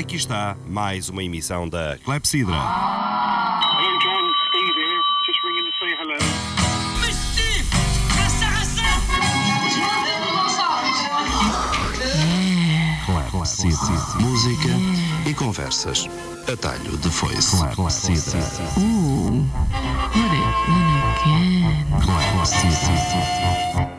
Aqui está mais uma emissão da Clepsidra. Hello, John. Steve here. Just ringing to say hello. Clepsidra. Música e conversas. Atalho de foice. Clepsidra. Put it in again. Clepsidra.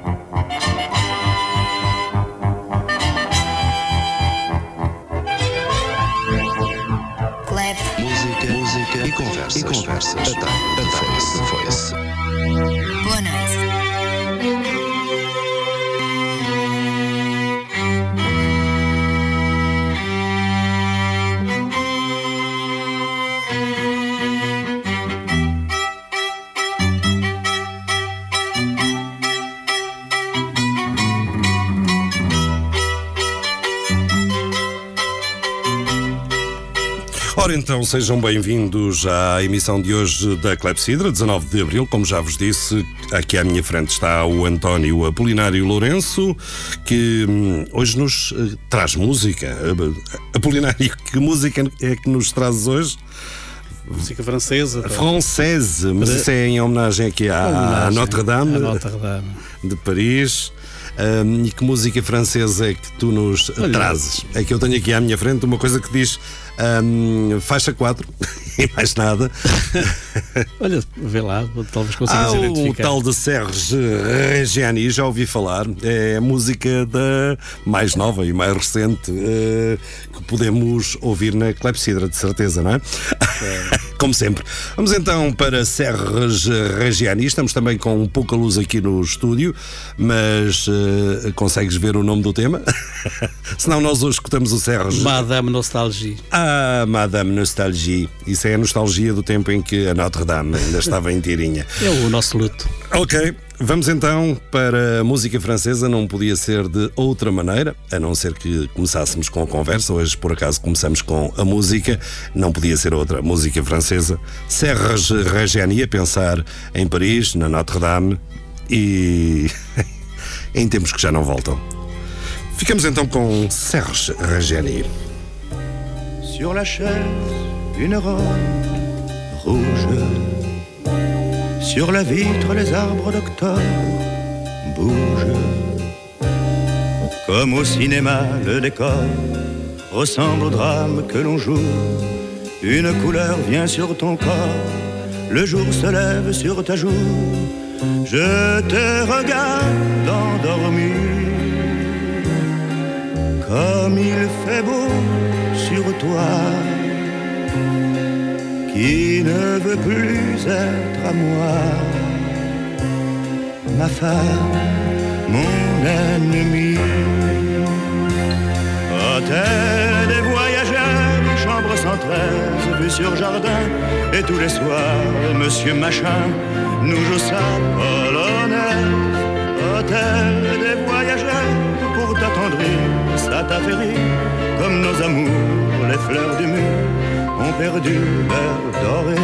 Então, sejam bem-vindos à emissão de hoje da Clepsidra, 19 de Abril. Como já vos disse, aqui à minha frente está o António Apolinário Lourenço, que hum, hoje nos eh, traz música. Eh, Apolinário, que música é que nos trazes hoje? Música francesa. tá? Francesa, mas isso é em homenagem aqui à, Notre-Dame à Notre-Dame. de Paris. Hum, e que música francesa é que tu nos Olha. trazes? É que eu tenho aqui à minha frente uma coisa que diz hum, faixa 4 e mais nada. Olha, vê lá, talvez consigas Ah, o identificar. tal de Serge Reggiani, já ouvi falar. É a música da mais nova e mais recente eh, que podemos ouvir na Clepsidra, de certeza, não é? Como sempre. Vamos então para Serge Reggiani. Estamos também com pouca luz aqui no estúdio, mas eh, consegues ver o nome do tema? Senão nós hoje escutamos o Serge. Madame Nostalgie. Ah, Madame Nostalgie. Isso é a nostalgia do tempo em que a Notre-Dame ainda estava em tirinha. É o nosso luto. Ok, vamos então para a música francesa. Não podia ser de outra maneira, a não ser que começássemos com a conversa. Hoje, por acaso, começamos com a música. Não podia ser outra. Música francesa. Serge Reggiani a pensar em Paris, na Notre-Dame e em tempos que já não voltam. Ficamos então com Serge Reggiani. Sur la chaise, une robe rouge. Sur la vitre, les arbres d'octobre bougent. Comme au cinéma, le décor ressemble au drame que l'on joue. Une couleur vient sur ton corps, le jour se lève sur ta joue. Je te regarde endormi comme il fait beau sur toi, qui ne veut plus être à moi, ma femme, mon ennemi. Hôtel des voyageurs, chambre 113, vue sur jardin, et tous les soirs, monsieur machin nous joue sa polonaise. Des voyageurs, pour t'attendrir, ça t'a fait rire, comme nos amours, les fleurs du mur ont perdu leur doré.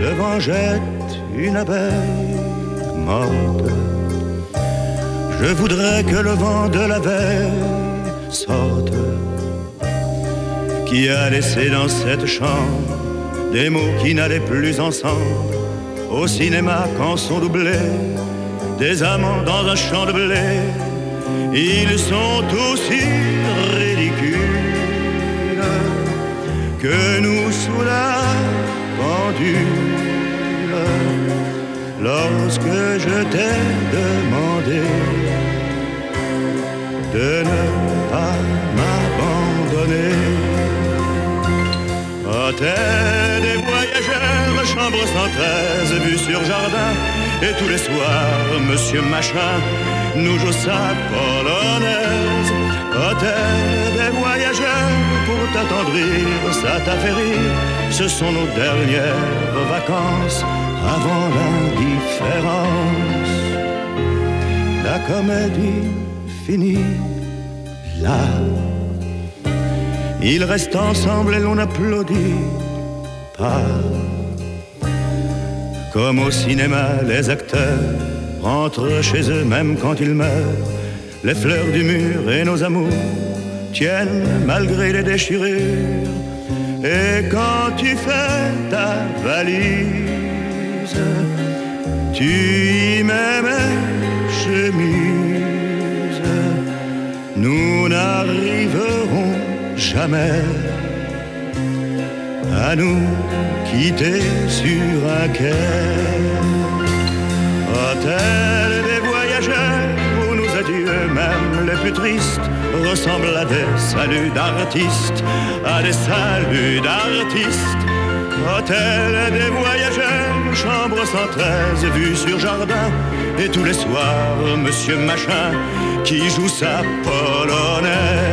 Le vent jette une abeille morte. Je voudrais que le vent de la veille sorte, qui a laissé dans cette chambre des mots qui n'allaient plus ensemble. Au cinéma, quand sont doublés des amants dans un champ de blé, ils sont aussi ridicules que nous sous la pendule. Lorsque je t'ai demandé de ne pas m'abandonner. Hôtel des voyageurs, chambre 113, vue sur jardin. Et tous les soirs, monsieur machin nous joue sa polonaise. Hôtel des voyageurs, pour t'attendrir, ça t'a fait rire. Ce sont nos dernières vacances avant l'indifférence. La comédie finit là. Ils restent ensemble et l'on applaudit pas. Comme au cinéma, les acteurs rentrent chez eux même quand ils meurent. Les fleurs du mur et nos amours tiennent malgré les déchirures. Et quand tu fais ta valise, tu y mets mes chemises. Nous n'arriverons jamais à nous quitter sur un quai. Hôtel des voyageurs où nos adieux, même les plus tristes, ressemblent à des saluts d'artistes, à des saluts d'artistes. Hôtel des voyageurs, chambre 113, vue sur jardin. Et tous les soirs, monsieur Machin qui joue sa polonaise.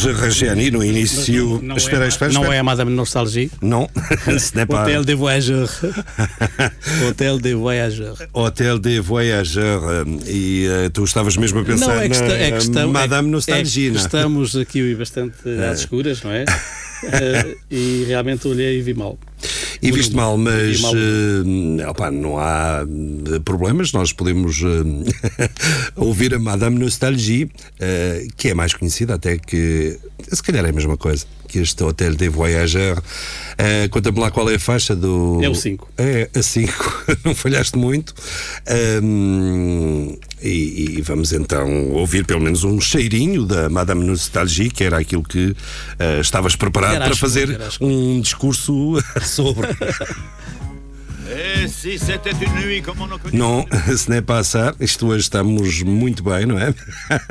Reggiani no início. Não, espera, é, espera, não espera. é a Madame Nostalgie. Não, pas. Hotel de Voyageur. Hotel de Voyageur. Hotel de Voyageur. E eh, tu estavas mesmo a pensar Não, é que, na é que estamos, Madame é, é Nostalgie. que não é? estamos aqui bastante às escuras, não é? Eh, e realmente olhei e vi mal. E viste mal, mas mal. eh, opá, não há eh, problemas. Nós podemos eh, ouvir a Madame Nostalgie, eh, que é mais conhecida até que. Se calhar é a mesma coisa que este Hotel de Voyageur. Eh, Conta-me lá qual é a faixa do. É o cinco. É a 5, não falhaste muito. Ahm, e, e vamos então ouvir pelo menos um cheirinho da Madame Nostalgie, que era aquilo que eh, estavas preparado Era para fazer um discurso sobre. Connaît Não, se não é passar, isto hoje estamos muito bem, não é?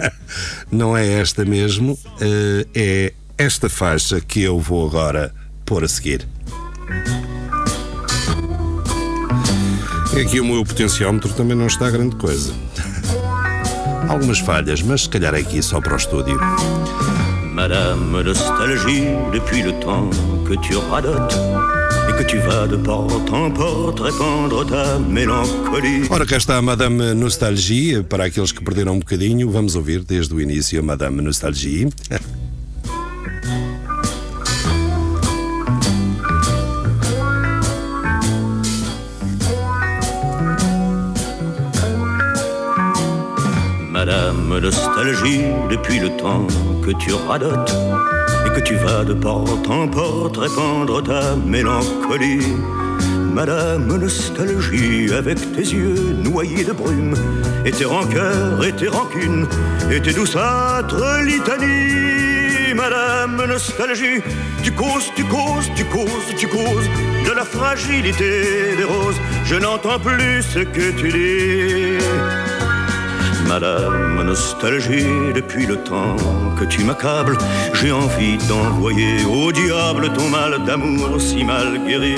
Não é esta mesmo, eh, é esta faixa que eu vou agora pôr a seguir. Aqui o meu potenciómetro também não está grande coisa. Algumas falhas, mas se calhar é aqui só para o estúdio. Madame Nostalgie, depuis le temps que tu radotes et que tu vas de porte en porte répandre ta mélancolie. Ora, cá está a Madame Nostalgie. Para aqueles que perderam um bocadinho, vamos ouvir desde o início a Madame Nostalgie. Madame Nostalgie, depuis le temps que tu radotes et que tu vas de porte en porte répandre ta mélancolie. Madame Nostalgie, avec tes yeux noyés de brume, et tes rancœurs et tes rancunes, et tes douceâtres litanies. Madame Nostalgie, tu causes, tu causes, tu causes, tu causes de la fragilité des roses. Je n'entends plus ce que tu dis. Madame Nostalgie, depuis le temps que tu m'accables, j'ai envie d'envoyer au diable ton mal d'amour si mal guéri.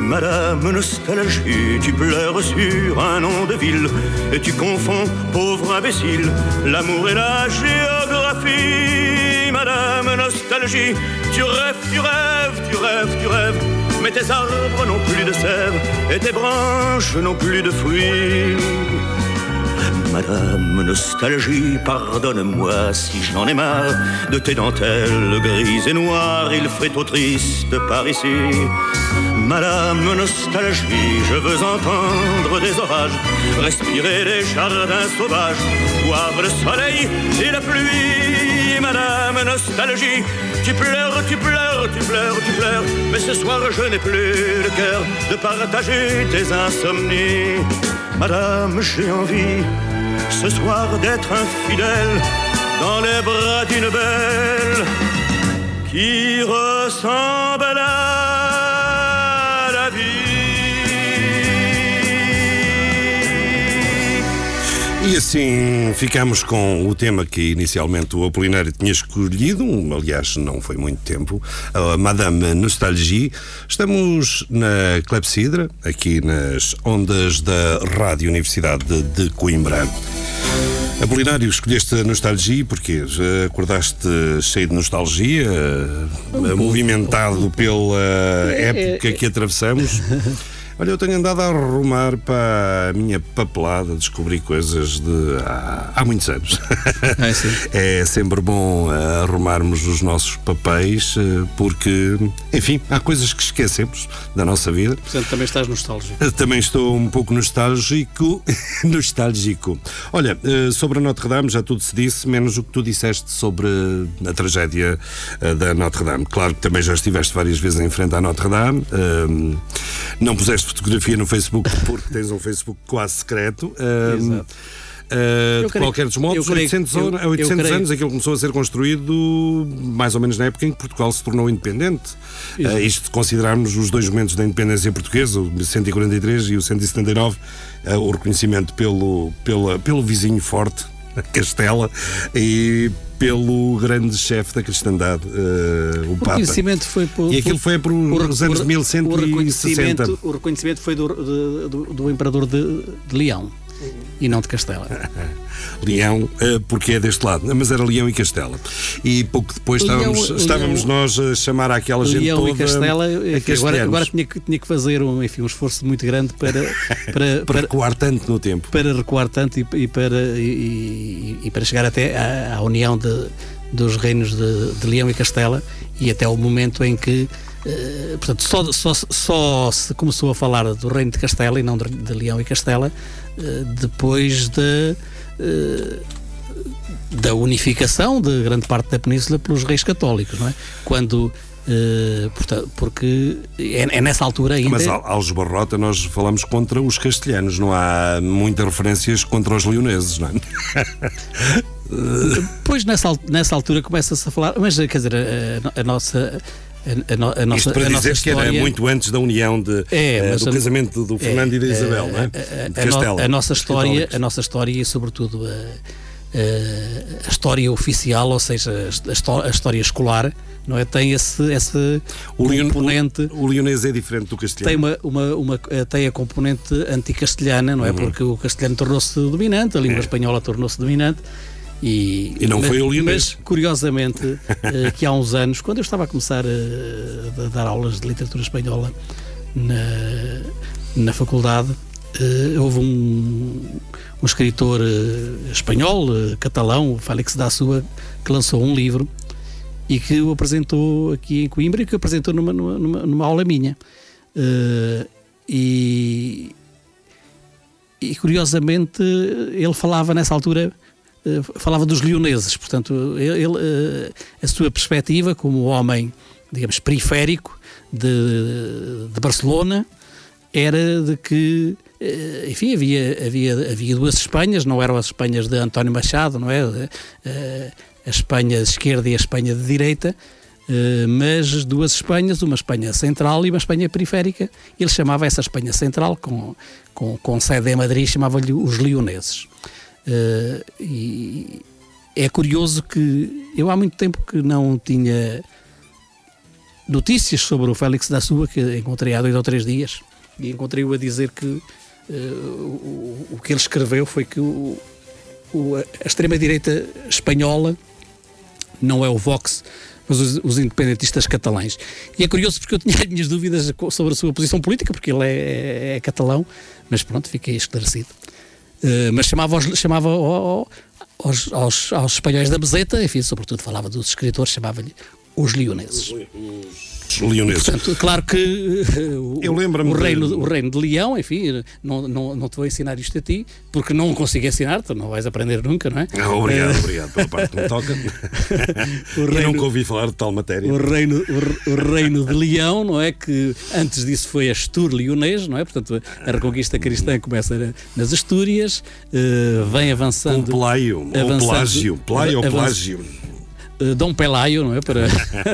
Madame Nostalgie, tu pleures sur un nom de ville et tu confonds, pauvre imbécile, l'amour et la géographie. Madame Nostalgie, tu rêves, tu rêves, tu rêves, tu rêves, mais tes arbres n'ont plus de sève et tes branches n'ont plus de fruits. Madame Nostalgie, pardonne-moi si j'en ai marre de tes dentelles grises et noires, il fait trop triste par ici. Madame Nostalgie, je veux entendre des orages, respirer les jardins sauvages, voir le soleil et la pluie. Madame Nostalgie, tu pleures, tu pleures, tu pleures, tu pleures, mais ce soir je n'ai plus le cœur de partager tes insomnies. Madame, j'ai envie ce soir d'être infidèle dans les bras d'une belle qui ressemble à E assim ficamos com o tema que inicialmente o Apolinário tinha escolhido, aliás, não foi muito tempo, a Madame Nostalgie. Estamos na Clepsidra, aqui nas ondas da Rádio Universidade de, Coimbra. Apolinário, escolheste a nostalgia porque já acordaste cheio de nostalgia, eh, movimentado pela É, época é. que atravessamos. Olha, eu tenho andado a arrumar para a minha papelada, descobri coisas de há, há muitos anos. É, sim. É sempre bom eh, arrumarmos os nossos papéis, eh, porque, enfim, há coisas que esquecemos da nossa vida. Portanto, também estás nostálgico. Eu Também estou um pouco nostálgico. nostálgico. Olha, eh, sobre a Notre Dame já tudo se disse, menos o que tu disseste sobre a tragédia eh, da Notre Dame. Claro que também já estiveste várias vezes em frente à Notre Dame. eh, Não puseste fotografia no Facebook porque tens um Facebook quase secreto. eh, Exato. Eu de creio- qualquer dos modos, eu creio- 800, eu- anos- eu 800 creio- anos, aquilo começou a ser construído mais ou menos na época em que Portugal se tornou independente. Eh, isto se considerarmos os dois momentos da independência portuguesa, o 143 e o 179, eh, o reconhecimento pelo, pela, pelo vizinho forte, Castela, e pelo grande chefe da cristandade, eh, o O Papa. reconhecimento foi por. E aquilo foi por- os anos por- de o 1160. reconhecimento, o reconhecimento foi do, de- do, do imperador de, de Leão e não de Castela. Leão, eh, porque é deste lado, mas era Leão e Castela. E pouco depois Leão- estávamos, Leão- nós a chamar àquela gente Leão toda e Castela, enfim, agora, agora tinha, que, tinha que fazer um, enfim, um esforço muito grande para, para, para recuar tanto no tempo. para recuar tanto e, e para, e, e- para chegar até à, à união de- dos reinos de, de Leão e Castela e até o momento em que eh, portanto, só, só, só se começou a falar do reino de Castela e não de, de Leão e Castela eh, depois de, eh, da unificação de grande parte da península pelos reis católicos, não é? Quando eh, portanto, porque é, é nessa altura ainda Mas ao- aos Barrota nós falamos contra os castelhanos, não há muitas referências contra os leoneses, não é? Pois nessa, nessa altura começa-se a falar, mas quer dizer, a- a nossa. A, a no- a nossa, Isto para a dizer que era história, muito antes da união de, É, mas do casamento do Fernando e da é, Isabel, não é? De Castela. a nossa história, a nossa história e sobretudo a, história oficial, ou seja, a, histó- a história escolar, não é? Tem esse, esse O, leon- componente. o, o leonês é diferente do castelhano. Tem, uma, uma, uma- eh, tem a componente anticastelhana, Uhum. não é? Porque o castelhano tornou-se dominante, a língua espanhola tornou-se dominante. E. E não mas, foi o leonês. Mas, curiosamente, eh, que há uns anos, quando eu estava a começar eh, a dar aulas de literatura espanhola na, na faculdade, eh, houve um, um escritor espanhol, catalão, Félix da Sua, que lançou um livro e que o apresentou aqui em Coimbra e que o apresentou numa, numa, numa- aula minha. Eh, e, e curiosamente ele falava nessa altura falava dos leoneses, portanto ele, eh, a sua perspectiva como homem digamos periférico de, de Barcelona era de que eh, enfim havia havia havia duas Espanhas não eram as Espanhas de António Machado não é Eh, a Espanha de esquerda e a Espanha de direita eh, mas duas Espanhas, uma Espanha central e uma Espanha periférica. Ele chamava essa Espanha central, com, com, com sede em Madrid, chamava-lhe os leoneses. Eh, e é curioso que eu há muito tempo que não tinha notícias sobre o Félix da Sua, que encontrei há dois ou três dias, e encontrei-o a dizer que eh, o, o que ele escreveu foi que o, o- a extrema-direita espanhola não é o Vox, mas os, os independentistas catalães. E é curioso porque eu tinha as minhas dúvidas sobre a sua posição política, porque ele é, é catalão, mas pronto, fiquei esclarecido. Eh, mas chamava, aos, chamava ao- ao- aos, aos, aos espanhóis da meseta, enfim, sobretudo falava dos escritores, chamava-lhe os leoneses. Os leoneses. Portanto, claro que eh, o, Eu lembro-me o, de- reino, o reino de Leão, enfim, não, não, não te vou ensinar isto a ti, porque não consigo ensinar, tu não vais aprender nunca, não é? Ah, obrigado, obrigado pela parte que me toca. O Eu reino- nunca ouvi falar de tal matéria. o reino, o, re- o reino de Leão, não é? Que antes disso foi Astur Leonês, não é? Portanto, a reconquista cristã começa na- nas Astúrias, eh, vem avançando. Peláio, ou avançando- Pelágio. Peláio ou avançando- Eh, Dom Pelaio, não é? Para,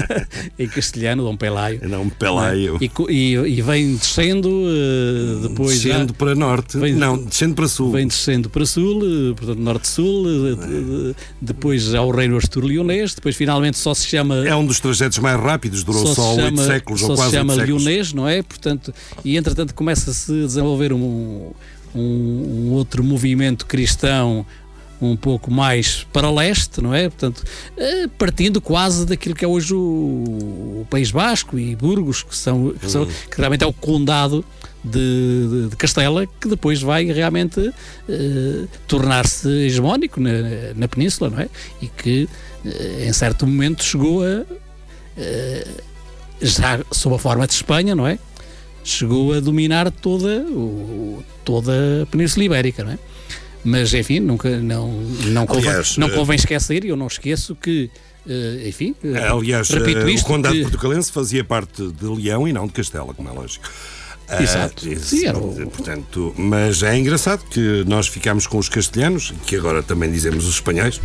em castelhano, Dom Pelaio. Não, Peláio. E, co- e, e vem descendo, eh, depois já- Descendo para norte. Vem- não, descendo para sul. Vem descendo para sul, eh, portanto norte-sul, de- depois há o reino Astur-Leonês, depois finalmente só se chama É um dos trajetos mais rápidos, durou só, só chama, séculos só ou quase se chama séculos. leonês, não é? Portanto, e entretanto começa-se a desenvolver um, um, um outro movimento cristão um pouco mais para leste, não é? Portanto, eh, partindo quase daquilo que é hoje o, o País Basco e Burgos, que, são, que, são, que realmente é o condado de, de- de Castela, que depois vai realmente eh, tornar-se hegemónico na, na península, não é? E que eh, em certo momento chegou a eh, já sob a forma de Espanha, não é? Chegou a dominar toda, o- toda a Península Ibérica, não é? Mas, enfim, nunca, não, não, convém, Aliás, não eh, convém esquecer, e eu não esqueço que, eh, enfim, eh, Aliás, repito isto, o Condado que- Portucalense fazia parte de Leão e não de Castela, como é lógico. Ah, Exato. isso, Sim, portanto, mas é engraçado que nós ficámos com os castelhanos, que agora também dizemos os espanhóis.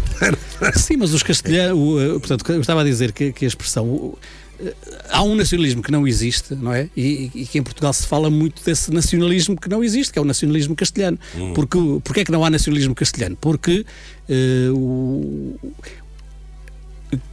Sim, mas os castelhanos, portanto, eu estava a dizer que, que a expressão. Eh, Há um nacionalismo que não existe, não é? E, e que em Portugal se fala muito desse nacionalismo que não existe, que é o nacionalismo castelhano. Porque, porque é que não há nacionalismo castelhano? Porque eh, o,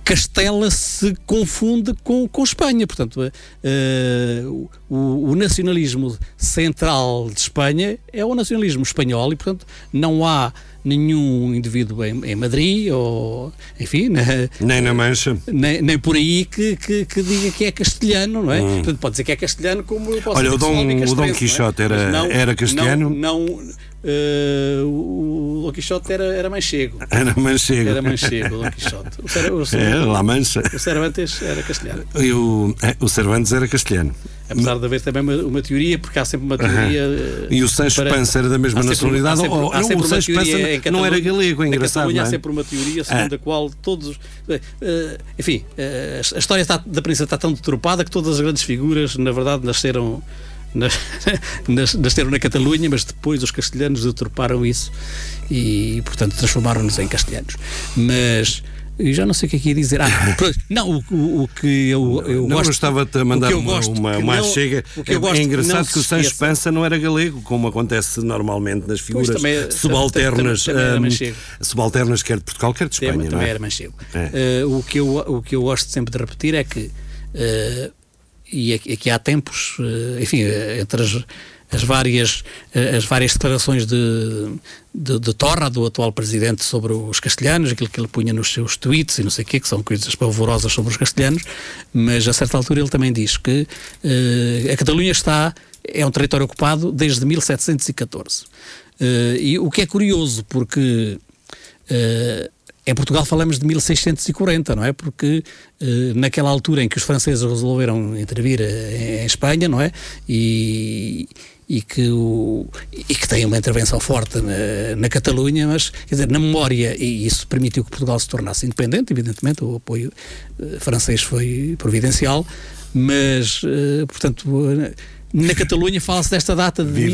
Castela se confunde com, com Espanha. Portanto, eh, o, o nacionalismo central de Espanha é o nacionalismo espanhol e, portanto, não há nenhum indivíduo em, em Madrid ou, enfim, na- Nem na Mancha. nem, nem por aí que, que, que diga que é castelhano, não é? Portanto, pode dizer que é castelhano como eu posso Hum. Olha, dizer o Dom- o Dom castrense, Quixote não é? era- Mas era castelhano? Não, não, eh, o Dom Quixote era, era manchego. Era manchego. Era manchego, o Dom Quixote. O, Cer- o, É, La Mancha. o Cervantes era castelhano. E o, é, o Cervantes era castelhano. Apesar de haver também uma, uma teoria, porque há sempre uma teoria. eh, E o Sancho para- Panza era da mesma há sempre- nacionalidade? há sempre- ou- há não, sempre o uma Sancho em não era galego, é engraçado. Catalunha não há é? sempre uma teoria segundo É. a qual todos. eh, eh, enfim, eh, a história está, da princesa está tão deturpada que todas as grandes figuras, na verdade, nasceram. nas- nas- Nasceram na Catalunha, mas depois os castelhanos deturparam isso e, portanto, transformaram-nos em castelhanos. Mas eu já não sei o que é que ia dizer. Ah, não, o, o- o que eu, eu não, gosto. eu estava-te a mandar que uma, gosto uma, que uma não- chega. que É- gosto é que engraçado não que, se o Sancho. Panza não era galego, como acontece normalmente nas figuras também- subalternas, também era hum, manchego. subalternas quer de Portugal, quer de Espanha. não também é? era manchego. É. Eh, o, que eu, o que eu gosto sempre de repetir é que, eh, e aqui, aqui há tempos, eh, enfim, eh, entre as, as várias, eh, as várias declarações de, de, de Torra, do atual presidente, sobre os castelhanos, aquilo que ele punha nos seus tweets e não sei o quê, que são coisas pavorosas sobre os castelhanos, mas a certa altura ele também diz que eh, a Catalunha está, é um território ocupado desde 1714. Eh, e o que é curioso, porque eh, em Portugal falamos de 1640, não é? Porque naquela altura em que os franceses resolveram intervir em Espanha, não é? E, e que, o, e que tem uma intervenção forte na, na Catalunha, mas, quer dizer, na memória, e isso permitiu que Portugal se tornasse independente, evidentemente, o apoio eh, francês foi providencial, mas, eh, portanto, na Catalunha fala-se desta data de, mil-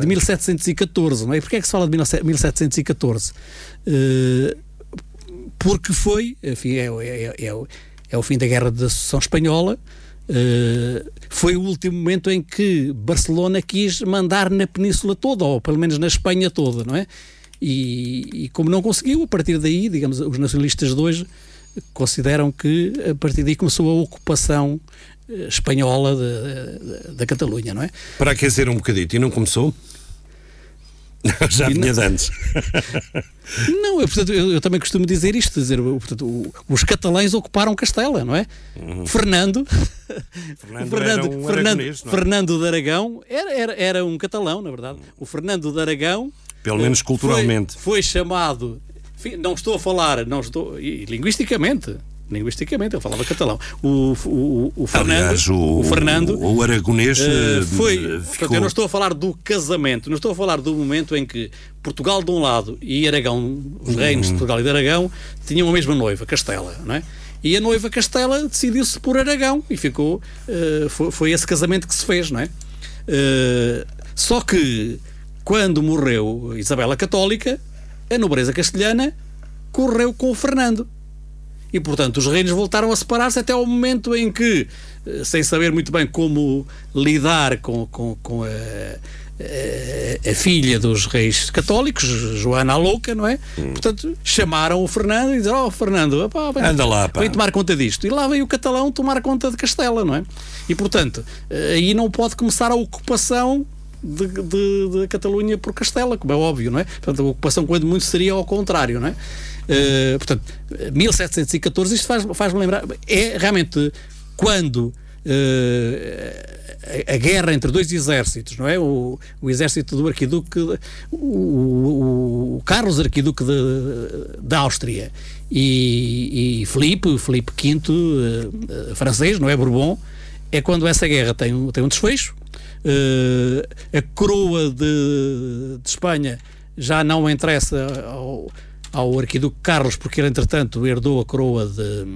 de 1714, não é? Porquê é que se fala de 1714? Eh, porque foi, enfim, é, é, é, é o fim da Guerra da Sucessão Espanhola, eh, foi o último momento em que Barcelona quis mandar na península toda, ou pelo menos na Espanha toda, não é? E, e como não conseguiu, a partir daí, digamos, os nacionalistas de hoje consideram que a partir daí começou a ocupação eh, espanhola de- da Catalunha, não é? Para aquecer um bocadito, e não começou? Já vinha não- de antes. Não, eu, portanto, eu, eu também costumo dizer isto, dizer, portanto, o- os catalães ocuparam Castela, não é? Fernando, Fernando o era um Fernando, é? Fernando de Aragão era, era, era um catalão, na verdade. O Fernando de Aragão Pelo menos eh, culturalmente. foi, foi chamado, não estou a falar, não estou, e, linguisticamente, linguisticamente, eu falava catalão. O, o, o Fernando, Aliás, o, Fernando o, o aragonês Uh, foi, eh, portanto, ficou. eu não estou a falar do casamento, não estou a falar do momento em que Portugal de um lado e Aragão, os reinos Uhum. de Portugal e de Aragão, tinham a mesma noiva, Castela, não é? E a noiva Castela decidiu-se por Aragão e ficou, uh, foi, foi esse casamento que se fez, não é? Uh, só que quando morreu Isabela Católica, a nobreza castelhana correu com o Fernando. E, portanto, os reinos voltaram a separar-se até ao momento em que, eh, sem saber muito bem como lidar com, com, com a, a, a filha dos reis católicos, Joana a Louca, não é? Portanto, chamaram o Fernando e disseram: Oh, Fernando, vem, Anda lá, pá." vem tomar conta disto. E lá veio o catalão tomar conta de Castela, não é? E, portanto, eh, aí não pode começar a ocupação de, de, de Catalunha por Castela, como é óbvio, não é? Portanto, a ocupação, quando muito, seria ao contrário, não é? Eh, portanto, 1714, isto faz- faz-me lembrar, é realmente quando eh, a, a guerra entre dois exércitos, não é? O, o exército do arquiduque, o, o- o Carlos arquiduque da Áustria e, e Filipe, Filipe V, eh, eh, francês, não é? Bourbon, é quando essa guerra tem um, tem um desfecho. Eh, a coroa de, de Espanha já não interessa ao, ao arquiduque Carlos, porque ele, entretanto, herdou a coroa de,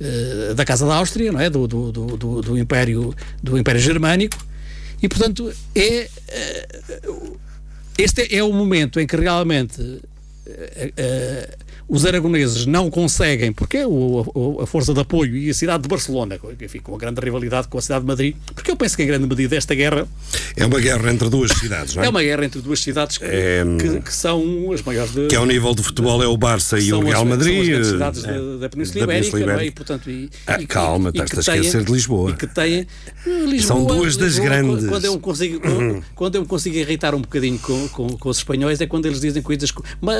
eh, da Casa da Áustria, não é? Do, do, do, do- Império, do Império Germânico, e, portanto, é, eh, este é o momento em que realmente eh, os aragoneses não conseguem, porque é o- a força de apoio e a cidade de Barcelona, enfim, com a grande rivalidade com a cidade de Madrid, porque eu penso que em grande medida esta guerra É uma guerra entre duas cidades, não é? é uma guerra entre duas cidades que, É, que- que são as maiores de, Que ao nível de futebol é o Barça e o Real as, Madrid. São as eh, cidades é, da, da Península da Ibérica, é? E, Ibérica. portanto, e, Ah, e- calma, e estás a esquecer de Lisboa. E que têm, Lisboa, São duas das Lisboa, grandes. Quando eu, consigo, quando eu me consigo irritar um bocadinho com, com, com os espanhóis é quando eles dizem coisas como "Ma-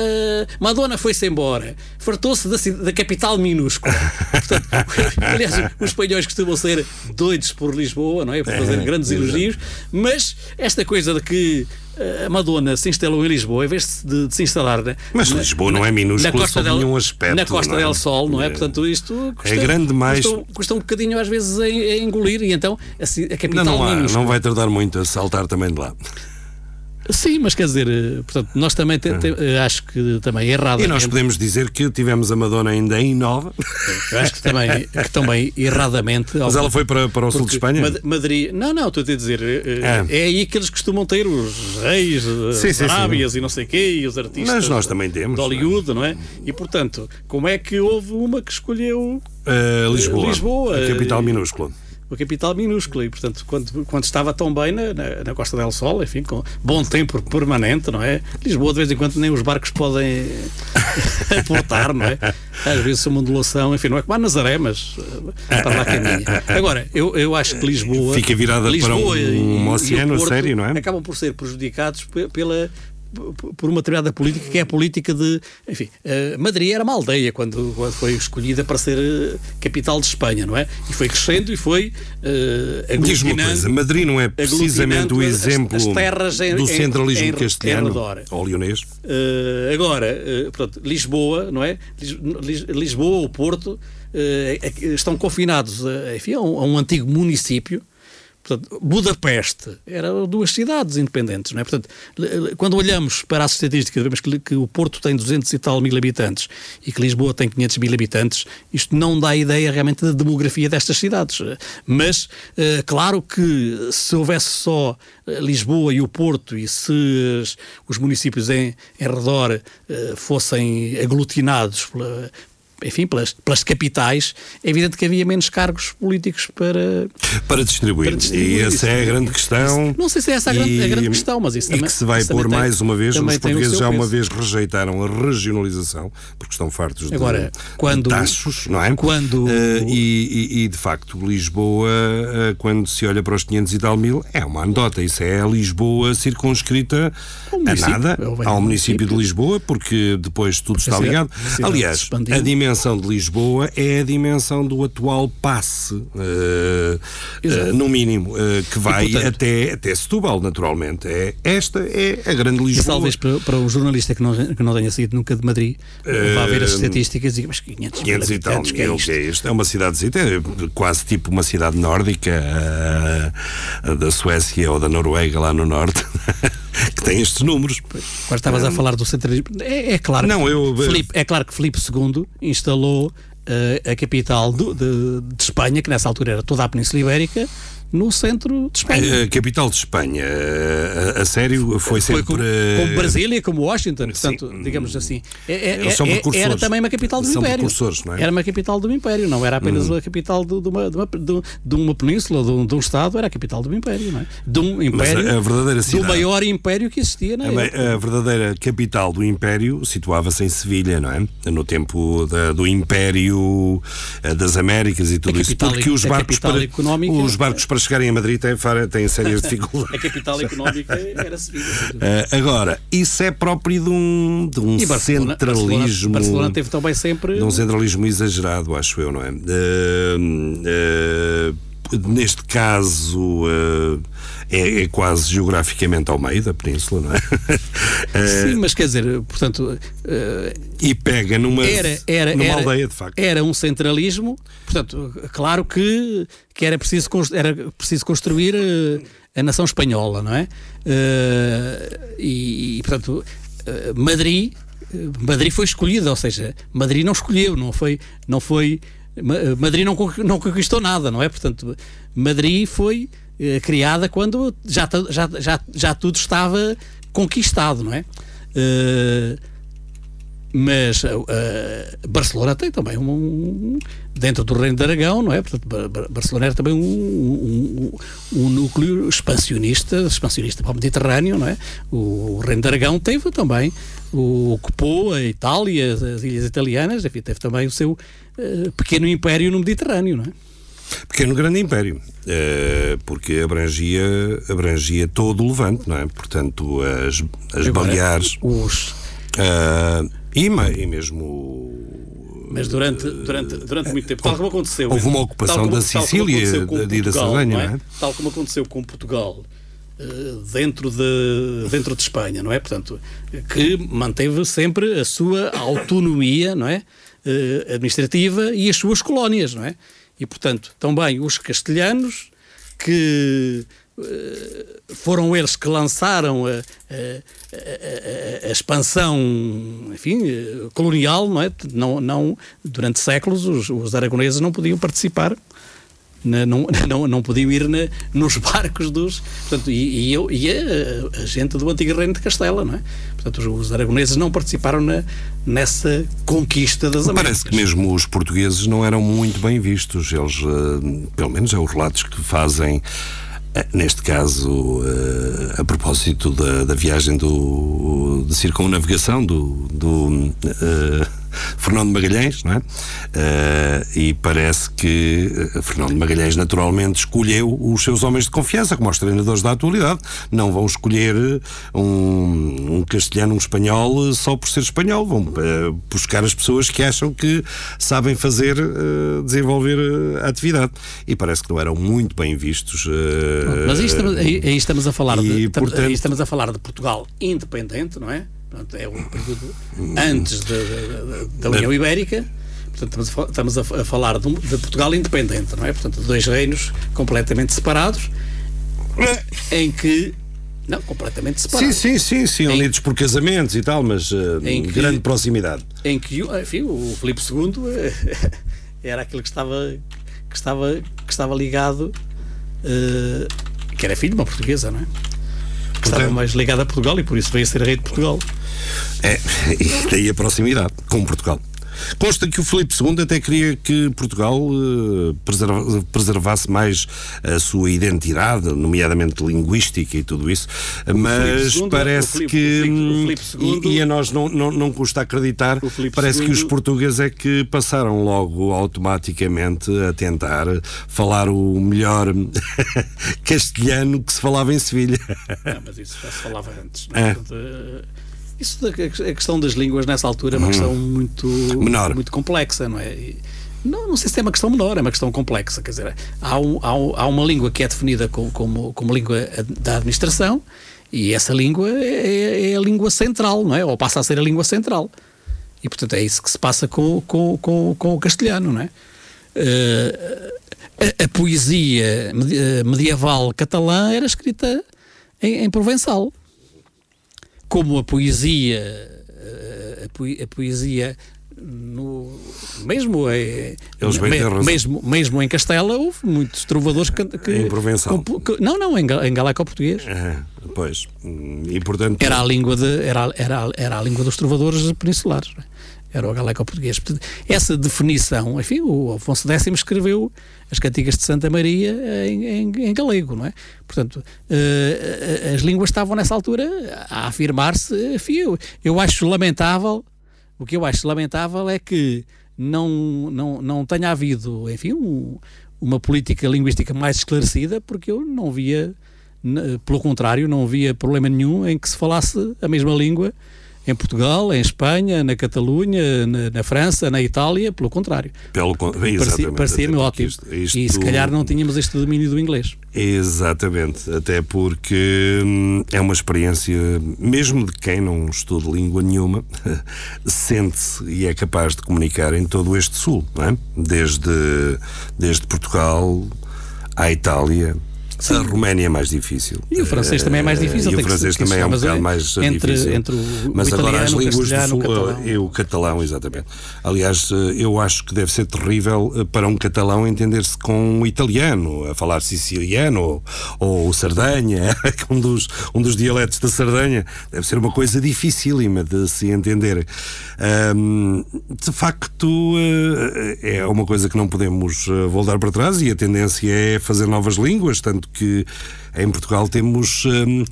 Madonna foi-se embora, fartou-se da, da capital minúscula. Portanto, aliás, os espanhóis costumam ser doidos por Lisboa, não é? Por fazer grandes elogios, mas esta coisa de que eh, a Madonna se instalou em Lisboa, em vez de, de se instalar na, Mas na- Lisboa não é minúscula na Costa sob del, nenhum aspecto, Na Costa não é? del Sol, não é? É. Portanto, isto custa, grande demais. Custa, custa um bocadinho às vezes a, a engolir e então a, ci- a Não, capital não, há, minúscula. não vai tardar muito a saltar também de lá. Sim, mas quer dizer, eh, portanto, nós também te- te- eh, acho que também errado. E nós podemos dizer que tivemos a Madonna ainda em Nova, Eu acho que também, que também erradamente. mas ela foi para, para o sul de Espanha. Mad- Madrid, não, não, estou a dizer, eh, É. é. aí que eles costumam ter os reis, Sim, as. Arábias e não sei quê, e os artistas. Mas nós também temos, De Hollywood, não é? E portanto, como é que houve uma que escolheu Uh, Lisboa, Lisboa, a capital minúscula. A capital minúscula e, portanto, quando, quando estava tão bem na, na, na Costa del Sol, enfim, com bom tempo permanente, não é? Lisboa, de vez em quando, nem os barcos podem aportar, não é? Às vezes uma ondulação, enfim, não é como a Nazaré, mas eh, para lá caminha. Agora, eu, eu acho que Lisboa. Fica virada para Lisboa um- e- um o oceano sério, não é? Acabam por ser prejudicados pe- pela por uma determinada política que é a política de enfim, eh, Madrid era uma aldeia quando, quando foi escolhida para ser eh, capital de Espanha, não é? E foi crescendo e foi eh, Diz-me uma coisa, Madrid não é precisamente o aglutinando as- exemplo as terras em- do centralismo em- em castelhano ou leonês? Eh, agora, eh, pronto, Lisboa, não é? Lis- Lis- Lisboa, o Porto, que estão confinados enfim, a, um, a um antigo município. Portanto, Budapeste eram duas cidades independentes, não é? Portanto, quando olhamos para as estatísticas, vemos que, que o Porto tem 200 e tal mil habitantes e que Lisboa tem 500 mil habitantes, isto não dá ideia realmente da demografia destas cidades. Mas, eh, claro que se houvesse só eh, Lisboa e o Porto e se os municípios em, em redor eh, fossem aglutinados pela- enfim, pelas, pelas capitais, é evidente que havia menos cargos políticos para, Para distribuir. Para distribuir e essa isso. é a grande questão. Não sei se é essa a grande- a grande questão, mas isso e também- que se vai pôr tem- mais uma vez. Os portugueses já uma peso. vez rejeitaram a regionalização, porque estão fartos de, Agora, quando- de taxos, não é? quando- Eh, e, e- e, de facto, Lisboa, eh, quando se olha para os 500 e tal mil, é uma anedota. Isso é a Lisboa circunscrita a nada, ao município de. Lisboa, porque depois tudo está ligado. Aliás, a dimensão de Lisboa é a dimensão do atual passe, Exato. eh, no mínimo, eh, que vai portanto- até, até Setúbal, naturalmente. É, esta é a grande E Lisboa. talvez para, para um jornalista que não, que não tenha saído nunca de Madrid, vá ver as estatísticas e diga, mas 500 mil 500 e tal que é isto? é isto? É uma cidadezita, é quase tipo uma cidade nórdica, da Suécia ou da Noruega, lá no norte, que tem estes números. Agora estavas a falar do centralismo. É, é claro. Não, que eu- Filipe- é claro que Filipe II instalou eh, a capital do- de, de Espanha, que nessa altura era toda a Península Ibérica, no centro de Espanha. A capital de Espanha, a, a sério, foi Foi sempre. como, eh, como Brasília, como Washington, portanto, digamos assim. É- é- é- era também uma capital do São Império. não é? Hum. Era uma capital do Império, não era apenas a capital de, de uma, de, uma, de- uma península, de um, de um Estado, era a capital do Império, não é? De um Império. a verdadeira do cidade- maior Império que existia na A, a verdadeira capital do Império situava-se em Sevilha, não é? No tempo da- do Império eh, das Américas e tudo isso. Porque os a barcos, para, os barcos para para chegarem a Madrid têm, têm sérias A dificuldades. capital económica era Sevilha. dúvida. Eh, agora, isso é próprio de um, de um Barcelona, centralismo. Barcelona, Barcelona teve também sempre. de um centralismo exagerado, acho eu, não é? Eh, eh, neste caso, eh, é, é quase geograficamente ao meio da península, não é? Sim, mas quer dizer, portanto, eh, e pega numa, era, era, numa era, aldeia, de facto. era um centralismo. Portanto, claro que, que era, preciso, era preciso construir eh, a nação espanhola, não é? E, e, portanto, Madrid, Madrid foi escolhida, ou seja, Madrid não escolheu, não foi, não foi Madrid não, não conquistou nada, não é? Portanto, Madrid foi eh, criada quando já, já, já, já tudo estava conquistado, não é? Eh, mas uh, Barcelona tem também um, um- dentro do Reino de Aragão, não é? Portanto, Ba- Ba- Barcelona era também um, um, núcleo expansionista, expansionista para o Mediterrâneo, não é? O Reino de Aragão teve também, o, ocupou a Itália, as, as ilhas italianas, enfim, teve também o seu uh, pequeno império no Mediterrâneo, não é? Pequeno grande império, porque abrangia, abrangia todo o Levante, não é? Portanto, as, as Agora, Baleares Os, eh, e, e mesmo mas durante, durante, durante muito tempo, tal como aconteceu. Houve uma ocupação como- da Sicília e da Sardenha, não é? não é? Tal como aconteceu com Portugal eh, dentro de, dentro de Espanha, não é? Portanto, que manteve sempre a sua autonomia, não é? Eh, administrativa e as suas colónias, não é? E, portanto, também os castelhanos que foram eles que lançaram a, a- a- a- expansão, enfim, eh, colonial, não é? Não, não, durante séculos os, os aragoneses não podiam participar, na- não, não, não podiam ir na- nos barcos dos... Portanto, e, e eu, e a, a gente do antigo reino de Castela, não é? Portanto, os, os aragoneses não participaram na, nessa conquista das Américas. Parece que mesmo os portugueses não eram muito bem vistos. Eles, eh, pelo menos é os relatos que fazem, eh, neste caso, eh, a propósito da, da viagem do, de circunnavegação do, do eh, Fernando de Magalhães, não é? Eh, e parece que eh, Fernando de Magalhães naturalmente escolheu os seus homens de confiança, como os treinadores da atualidade. Não vão escolher um, um castelhano, um espanhol, eh, só por ser espanhol. Vão eh, buscar as pessoas que acham que sabem fazer, eh, desenvolver eh, a atividade. E parece que não eram muito bem vistos. eh, Mas aí estamos, aí, aí estamos a falar de, e, estamos, portanto- aí estamos a falar de Portugal independente, não é? Portanto, é um período antes da- União Ibérica. Portanto, estamos a, falar de, Portugal independente, não é? Portanto, dois reinos completamente separados, em que não completamente Sim, separados, sim, sim, sim, unidos por casamentos e tal, mas eh, Em que- grande proximidade. em que enfim, o Filipe II eh, era aquele que estava que estava que estava ligado eh, que era filho de uma portuguesa, não é? Que estava Portanto- mais ligado a Portugal e por isso veio a ser rei de Portugal. É, e daí a proximidade com Portugal. Consta que o Filipe II até queria que Portugal eh, preserva- preservasse mais a sua identidade, nomeadamente linguística e tudo isso, mas II, parece o Filipe- que. o Filipe- o hum, Filipe e, II e a nós não, não, não custa acreditar, parece que os II portugueses é que passaram logo automaticamente a tentar falar o melhor castelhano que se falava em Sevilha. Não, mas isso já se falava antes. Não é? É. Portanto, eh, isso a questão das línguas nessa altura é uma questão muito. Menor. muito complexa, não é? E não, não sei se é uma questão menor, é uma questão complexa. Quer dizer, há, um- há um- há uma língua que é definida como, como, como língua da administração e essa língua é, é a língua central, não é? Ou passa a ser a língua central. E, portanto, é isso que se passa com, com, com, com o castelhano, não é? Eh, a, a poesia eh, medieval catalã era escrita em, em provençal. Como a poesia, eh, a, poe- a poesia no, mesmo, é, razão. mesmo, mesmo em Castela houve muitos trovadores que, que- Em provençal. que- não, não, em, em galeco-português. Ah, pois, hum, e portanto. Era a língua de, era, era, era a língua dos trovadores peninsulares. Era o galeco-português. Portanto, essa definição, enfim, o Afonso X escreveu as cantigas de Santa Maria em, em- em galego, não é? Portanto, eh, as línguas estavam nessa altura a afirmar-se. Eu, eu acho lamentável, o que eu acho lamentável é que não, não, não tenha havido, enfim, um, uma política linguística mais esclarecida, porque eu não via, pelo contrário, não via problema nenhum em que se falasse a mesma língua em Portugal, em Espanha, na Catalunha, na, na França, na Itália, pelo contrário. Pelo, Parecia- Parecia-me ótimo. isto- E se isto- calhar não tínhamos este domínio do inglês. Exatamente, até porque hum, é uma experiência, mesmo de quem não estuda língua nenhuma, sente-se e é capaz de comunicar em todo este sul, não é? Desde, desde Portugal à Itália. A Roménia é mais difícil. E o francês também é mais difícil, E o se- francês também é um bocado mas mais é entre- difícil. entre o- o Mas agora as o línguas do sul o catalão. e o catalão, exatamente. Aliás, eh, eu acho que deve ser terrível eh, para um catalão entender-se com um italiano, a falar siciliano ou, ou Sardanha, que um dos, um dos dialetos da Sardanha. Deve ser uma coisa dificílima de se entender. De facto, eh, é uma coisa que não podemos eh, voltar para trás e a tendência é fazer novas línguas, tanto que em Portugal temos. hum,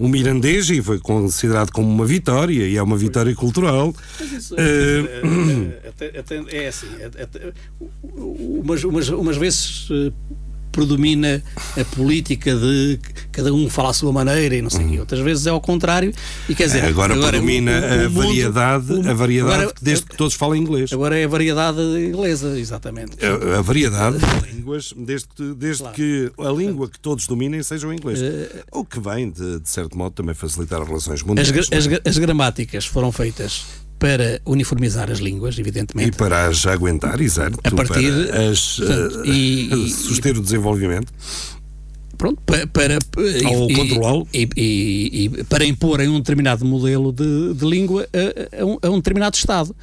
um mirandês e foi considerado como uma vitória e é uma vitória cultural. Eh, é assim, umas, umas, umas vezes eh, predomina a política de cada um fala à sua maneira e não sei o quê. Outras vezes é ao contrário. E quer dizer, Uhum. agora, predomina o- o a mundo- variedade, o- a variedade agora- desde que todos falam inglês. Agora é a variedade inglesa, exatamente. A, a variedade de línguas, desde, que, desde Claro. que a língua que todos dominem seja o inglês. O que vem, de, de certo modo, também facilitar as relações mundiais. As, é? as as gramáticas foram feitas para uniformizar as línguas, E evidentemente. para as aguentar, exato. A partir- para as, Portanto, eh, e- e- suster o desenvolvimento. Pronto, para, para, Ou e- controlá-lo. E, e- e para imporem um determinado modelo de, de língua a, a um, a um determinado Estado,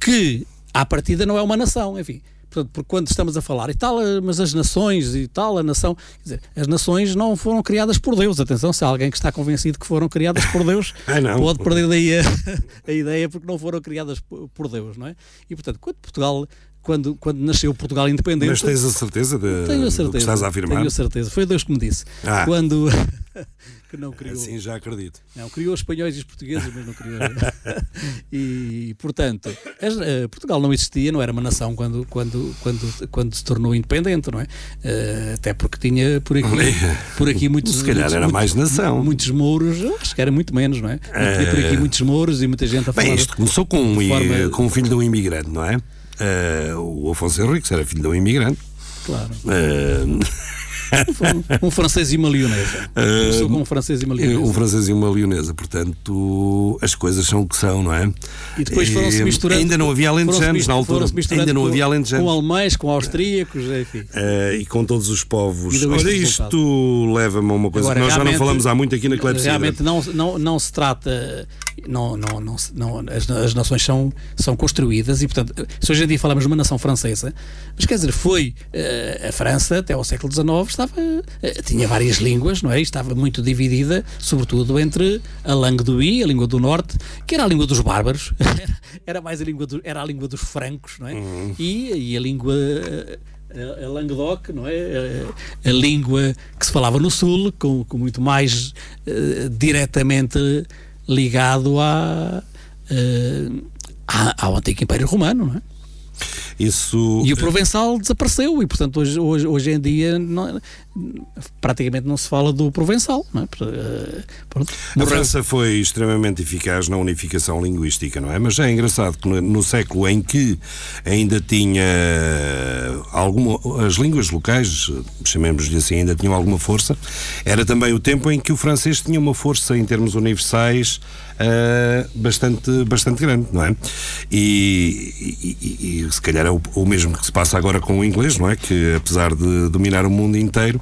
que à partida não é uma nação, enfim. Portanto, porque quando estamos a falar e tal, eh, mas as nações e tal, a nação, quer dizer, as nações não foram criadas por Deus. Atenção, se há alguém que está convencido que foram criadas por Deus, Ah, pode perder daí a, a ideia porque não foram criadas por por Deus, não é? E portanto, quando Portugal, quando, quando nasceu Portugal independente, Mas tens a certeza, de, tenho a do certeza, que estás a afirmar? Tenho a certeza, foi Deus que me disse. Ah. Quando que não criou, Assim já acredito. não, criou os espanhóis e os portugueses, mas não criou. e, portanto, eh, Portugal não existia, não era uma nação quando, quando, quando, quando se tornou independente, não é? Eh, até porque tinha por aqui, por aqui muitos. Se calhar muitos- era mais muitos- nação. Muitos mouros, acho que era muito menos, não é? Tinha por aqui muitos mouros e muita gente a falar. Bem, isto começou com um, forma- com um filho de um imigrante, não é? Eh, o Afonso Henriques era filho de um imigrante. Claro. Eh, Um, francês e uma leonesa. Começou com um francês e uma leonesa. um francês e uma leonesa, portanto, as coisas são o que são, não é? E depois foram-se Eh, misturando. Ainda não havia alentejanos na altura. Ainda não havia alentejanos. Com alemães, com austríacos, enfim. Eh, e com todos os povos. Olha, isto leva-me a uma coisa Agora, que nós já não falamos há muito aqui na Clepsidra. Realmente não, não, não se trata. Não, não, não, não, as, as nações são, são construídas e, portanto, se hoje em dia falamos de uma nação francesa, mas quer dizer, foi eh, a França até ao século XIX, estava, eh, tinha várias línguas, não é? E Estava muito dividida, sobretudo entre a langue do I, a língua do Norte, que era a língua dos bárbaros, era mais a língua, do, era a língua dos francos, não é? E, e a língua. eh, a Languedoc, não é? A, a língua que se falava no Sul, com, com muito mais eh, diretamente ligado à, eh, à- ao Antigo Império Romano, não é? Isso. E o Provençal desapareceu e, portanto, hoje, hoje, hoje em dia não- praticamente não se fala do Provençal, não é? Eh, pronto. A França foi extremamente eficaz na unificação linguística, não é? Mas é engraçado que no, século em que ainda tinha alguma. as línguas locais, chamemos-lhe assim, ainda tinham alguma força, era também o tempo em que o francês tinha uma força em termos universais. ah, bastante, bastante grande, não é? E, e- e- se calhar é o, o mesmo que se passa agora com o inglês, não é? Que apesar de dominar o mundo inteiro,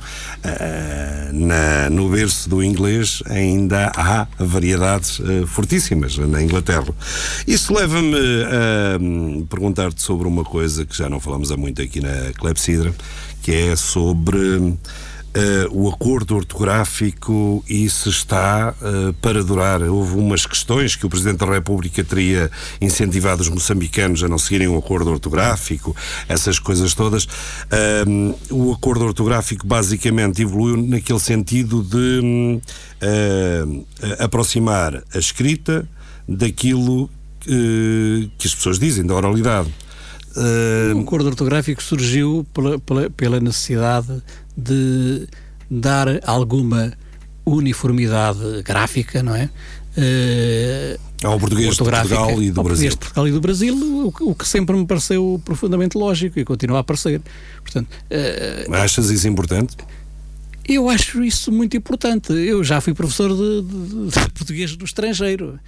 na- no berço do inglês ainda há variedades ah, fortíssimas na Inglaterra. Isso leva-me a hum, perguntar-te sobre uma coisa que já não falamos há muito aqui na Clepsidra, que é sobre. Uh, o acordo ortográfico e se está uh, para durar. Houve umas questões que o Presidente da República teria incentivado os moçambicanos a não seguirem o acordo ortográfico, essas coisas todas. Um, o acordo ortográfico basicamente evoluiu naquele sentido de hum, uh, aproximar a escrita daquilo que as pessoas dizem, da oralidade. eh, O acordo ortográfico surgiu pela, pela, pela necessidade de dar alguma uniformidade gráfica, não é? Eh, ao português de Portugal e do Brasil. de Portugal e do Brasil, o, que- o que sempre me pareceu profundamente lógico e continua a parecer. Portanto, eh, Achas isso importante? eu acho isso muito importante. Eu já fui professor de, de- de português no estrangeiro.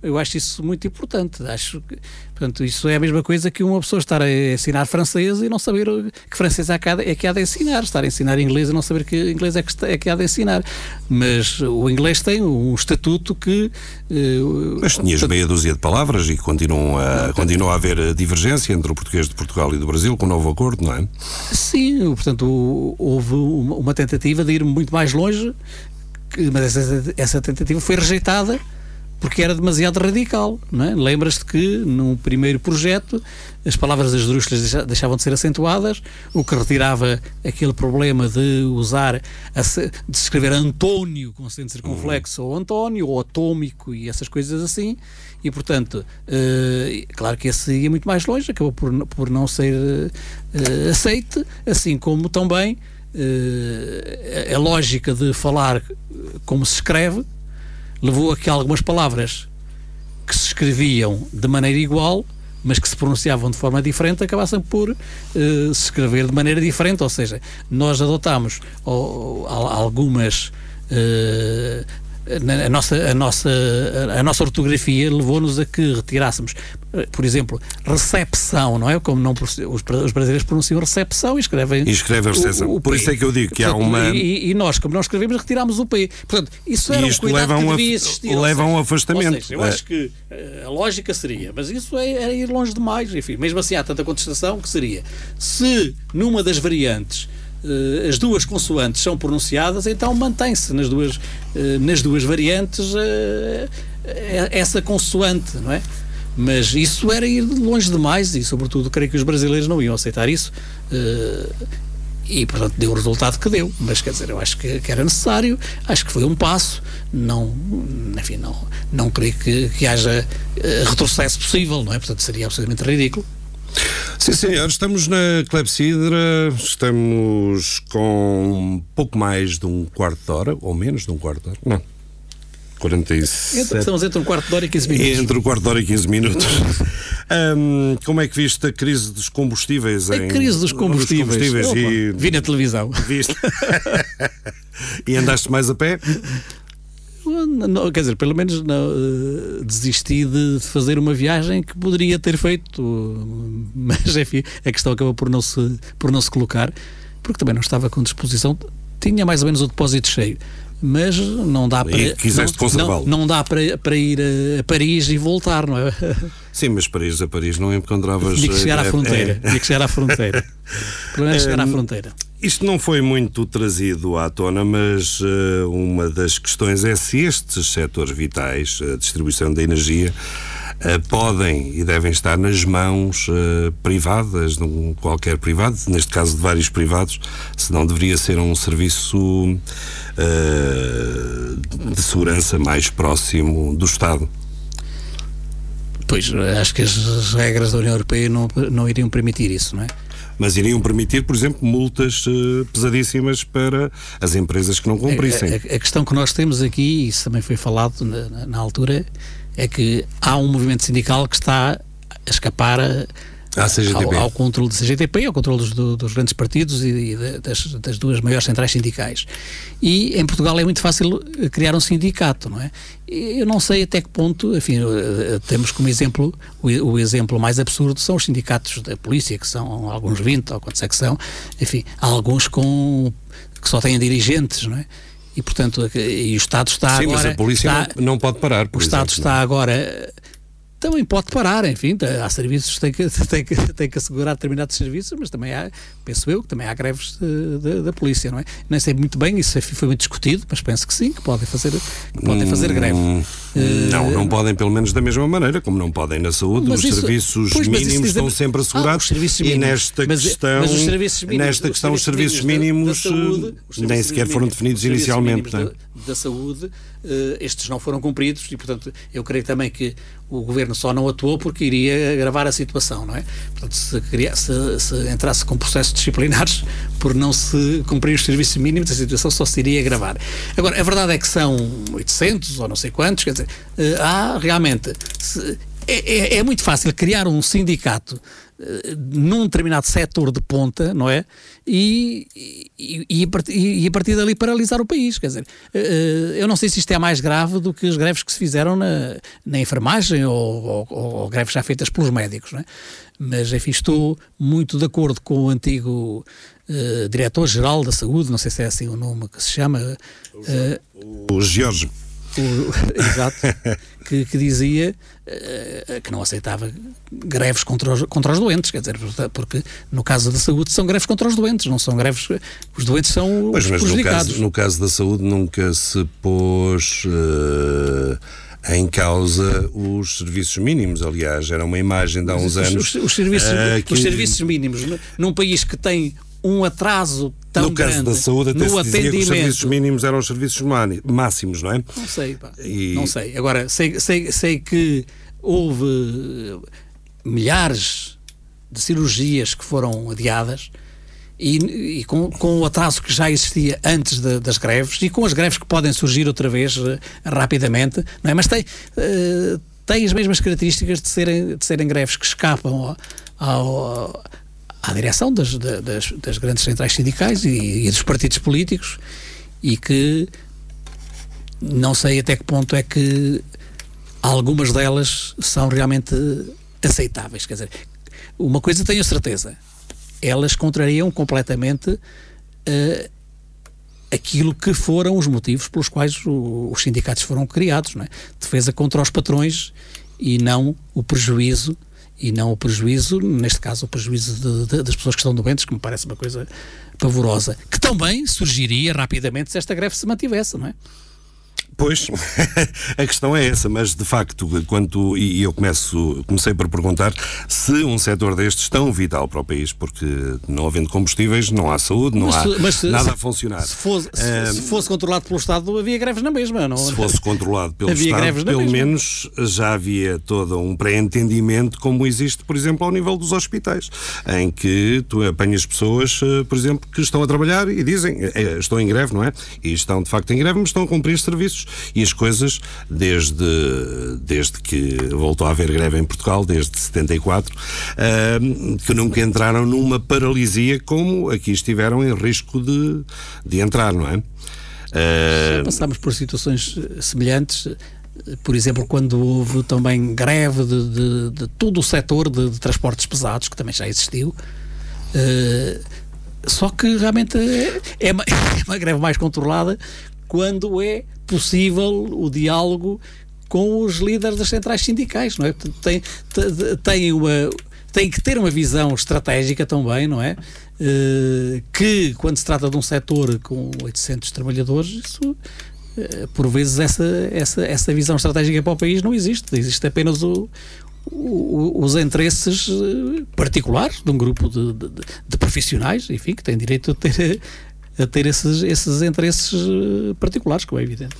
Eu acho isso muito importante. Acho que, portanto, isso é a mesma coisa que uma pessoa estar a ensinar francês e não saber que francês é que há de, é que há de ensinar. Estar a ensinar inglês e não saber que inglês é que, está- é que há de ensinar. Mas o inglês tem um estatuto que. eh, Mas tinhas meia dúzia de palavras e continuam a, continua a haver divergência entre o português de Portugal e do Brasil com o novo acordo, não é? Sim, portanto, houve uma, tentativa de ir muito mais longe, mas essa, essa tentativa foi rejeitada porque era demasiado radical. É? Lembras-te que num primeiro projeto as palavras esdrúxulas deixa- deixavam de ser acentuadas, o que retirava aquele problema de usar, de escrever António com acento circunflexo ou António ou atômico e essas coisas assim. E portanto, eh, claro que esse ia muito mais longe, acabou por, por não ser eh, aceite, assim como também eh, a lógica de falar como se escreve levou a que algumas palavras que se escreviam de maneira igual, mas que se pronunciavam de forma diferente, acabassem por eh, se escrever de maneira diferente. Ou seja, nós adotámos al- algumas. eh, a nossa, a, nossa, a nossa ortografia levou-nos a que retirássemos, por exemplo, recepção, não é? Como não, os, bra- os brasileiros pronunciam recepção e escrevem. E escreve a recepção. o- o Por isso é que eu digo que há Portanto, uma- E, e nós, como não escrevemos, retirámos o P. Portanto, isso era E um isto cuidado leva a que um devia existir. leva um afastamento. Seja, eu É. acho que eh, a lógica seria, mas isso é, era ir longe demais. Enfim, mesmo assim há tanta contestação que seria se numa das variantes as duas consoantes são pronunciadas, então mantém-se nas duas, eh, nas duas variantes eh, eh, essa consoante, não é? Mas isso era ir longe demais e, sobretudo, creio que os brasileiros não iam aceitar isso. eh, e, portanto, deu o resultado que deu. Mas, quer dizer, eu acho que, era necessário, acho que foi um passo. Não, enfim, não, não creio que, que haja eh, retrocesso possível, não é? Portanto, seria absolutamente ridículo. Sim, senhor, estamos na Clepsidra, estamos com pouco mais de um quarto de hora, ou menos de um quarto de hora, não, 47... Entre, estamos entre um quarto de hora e 15 minutos. Entre o quarto de hora e 15 minutos. Ahm, como é que viste a crise dos combustíveis? A em- crise dos combustíveis. combustíveis e, Vi na televisão. viste? e andaste mais a pé? Não, quer dizer, pelo menos não, eh, desisti de fazer uma viagem que poderia ter feito, mas enfim, a questão acabou por não se, por não se colocar, porque também não estava com disposição. Tinha mais ou menos o depósito cheio, mas não dá para. quiseste não, conservá-lo. Não, não dá para, para ir a, Paris e voltar, não é? Sim, mas Paris a Paris não encontravas. Tinha que chegar à eh, fronteira. é. Tinha que chegar à fronteira. É chegar à fronteira. Isto não foi muito trazido à tona, mas eh, uma das questões é se estes setores vitais, a distribuição da energia, eh, podem e devem estar nas mãos eh, privadas, de um qualquer privado, neste caso de vários privados, se não deveria ser um serviço eh, de segurança mais próximo do Estado. Pois, acho que as regras da União Europeia não, não iriam permitir isso, não é? Mas iriam permitir, por exemplo, multas eh, pesadíssimas para as empresas que não cumprissem. A, a- a questão que nós temos aqui, e isso também foi falado na, na- altura, é que há um movimento sindical que está a escapar a-. ao, ao controle do CGTP, ao controle dos, do- dos grandes partidos e, e da- das, das duas maiores centrais sindicais. E em Portugal é muito fácil eh, criar um sindicato, não é? Eu não sei até que ponto, enfim, eh, temos como exemplo, o, o exemplo mais absurdo são os sindicatos da polícia, que são alguns 20 ou quantos é que são, enfim, alguns com, que só têm dirigentes, não é? E, portanto, e o Estado está Sim, agora... mas a polícia está- não, não pode parar. o Estado exemplo. está agora. Também pode parar, enfim, há serviços que têm que, têm que, têm que assegurar determinados serviços, mas também há, penso eu, que também há greves da polícia, não é? Nem sei muito bem, isso foi muito discutido, mas penso que sim, que podem fazer, que podem fazer greve. Não, não podem, pelo menos da mesma maneira, como não podem na saúde, Mas os isso- serviços pois, mínimos estão sempre Ah, assegurados os serviços e mínimos. nesta Mas- questão, mas os serviços mínimos- nesta questão os serviços mínimos, da- da saúde, eh, os nem sequer foram definidos inicialmente. Da, da saúde, eh, estes não foram cumpridos e, portanto, eu creio também que o governo só não atuou porque iria agravar a situação, não é? Portanto, se, se- se entrasse com processos disciplinares por não se cumprir os serviços mínimos, a situação só se iria agravar. Agora, a verdade é que são 800 ou não sei quantos, quer dizer, eh, há realmente. se- é, é- é muito fácil criar um sindicato eh, num determinado setor de ponta, não é? E, e, e, a partir, e a partir dali paralisar o país. Quer dizer, eh, eu não sei se isto é mais grave do que as greves que se fizeram na, na enfermagem ou, ou- ou- greves já feitas pelos médicos, não é? Mas, enfim, estou muito de acordo com o antigo eh, diretor-geral da saúde, não sei se é assim o nome que se chama. eh, O Jorge. exato, que, que dizia eh, que não aceitava greves contra os, contra os doentes, quer dizer, porque no caso da saúde são greves contra os doentes, não são greves. Os doentes são mas no prejudicados. caso, no caso da saúde nunca se pôs eh, em causa os serviços mínimos. Aliás, era uma imagem de há uns Os- anos. os, os serviços, eh, que- os serviços mínimos num país que tem um atraso tão no caso grande da saúde, até no se dizia que os serviços mínimos eram os serviços máximos, não é? Não sei, pá. E- Não sei. Agora, sei, sei, sei que houve eh, milhares de cirurgias que foram adiadas e, e com, com o atraso que já existia antes da- das greves e com as greves que podem surgir outra vez eh, rapidamente, não é? Mas tem, tem as mesmas características de serem, de serem greves que escapam ao- ao- à direção das, da- das, das grandes centrais sindicais e, e dos partidos políticos e que não sei até que ponto é que algumas delas são realmente aceitáveis. Quer dizer, uma coisa tenho certeza, elas contrariam completamente eh, aquilo que foram os motivos pelos quais o- os sindicatos foram criados, não é? Defesa contra os patrões e não o prejuízo e não o prejuízo, neste caso o prejuízo de- de- das pessoas que estão doentes, que me parece uma coisa pavorosa, que também surgiria rapidamente se esta greve se mantivesse, não é? Pois, a questão é essa, mas de facto, quanto, e eu começo, comecei por perguntar se um setor destes tão vital para o país, porque não havendo combustíveis, não há saúde, não Mas há mas nada se- a funcionar. Se fosse, se- Ah, se fosse controlado pelo Estado, havia greves na mesma, não? Se fosse controlado pelo Havia Estado, pelo mesma. menos já havia todo um pré-entendimento, como existe, por exemplo, ao nível dos hospitais, em que tu apanhas pessoas, eh, por exemplo, que estão a trabalhar e dizem, eh, estou em greve, não é? E estão de facto em greve, mas estão a cumprir serviços. E as coisas, desde, desde que voltou a haver greve em Portugal, desde 74, eh, que nunca entraram numa paralisia como aqui estiveram em risco de, de entrar, não é? Eh, Passámos por situações eh, semelhantes, eh, por exemplo, quando houve também greve de, de- de todo o setor de, de transportes pesados, que também já existiu. Eh, só que realmente é, é uma, é uma greve mais controlada quando é possível o diálogo com os líderes das centrais sindicais, não é? Tem, te- tem, uma, tem que ter uma visão estratégica também, não é? Eh, que quando se trata de um setor com 800 trabalhadores, isso eh, por vezes essa, essa, essa visão estratégica para o país não existe. Existe apenas o, o- os interesses eh, particulares de um grupo de, de- de profissionais, enfim, que têm direito a ter, a ter esses, esses interesses eh, particulares, como é evidente.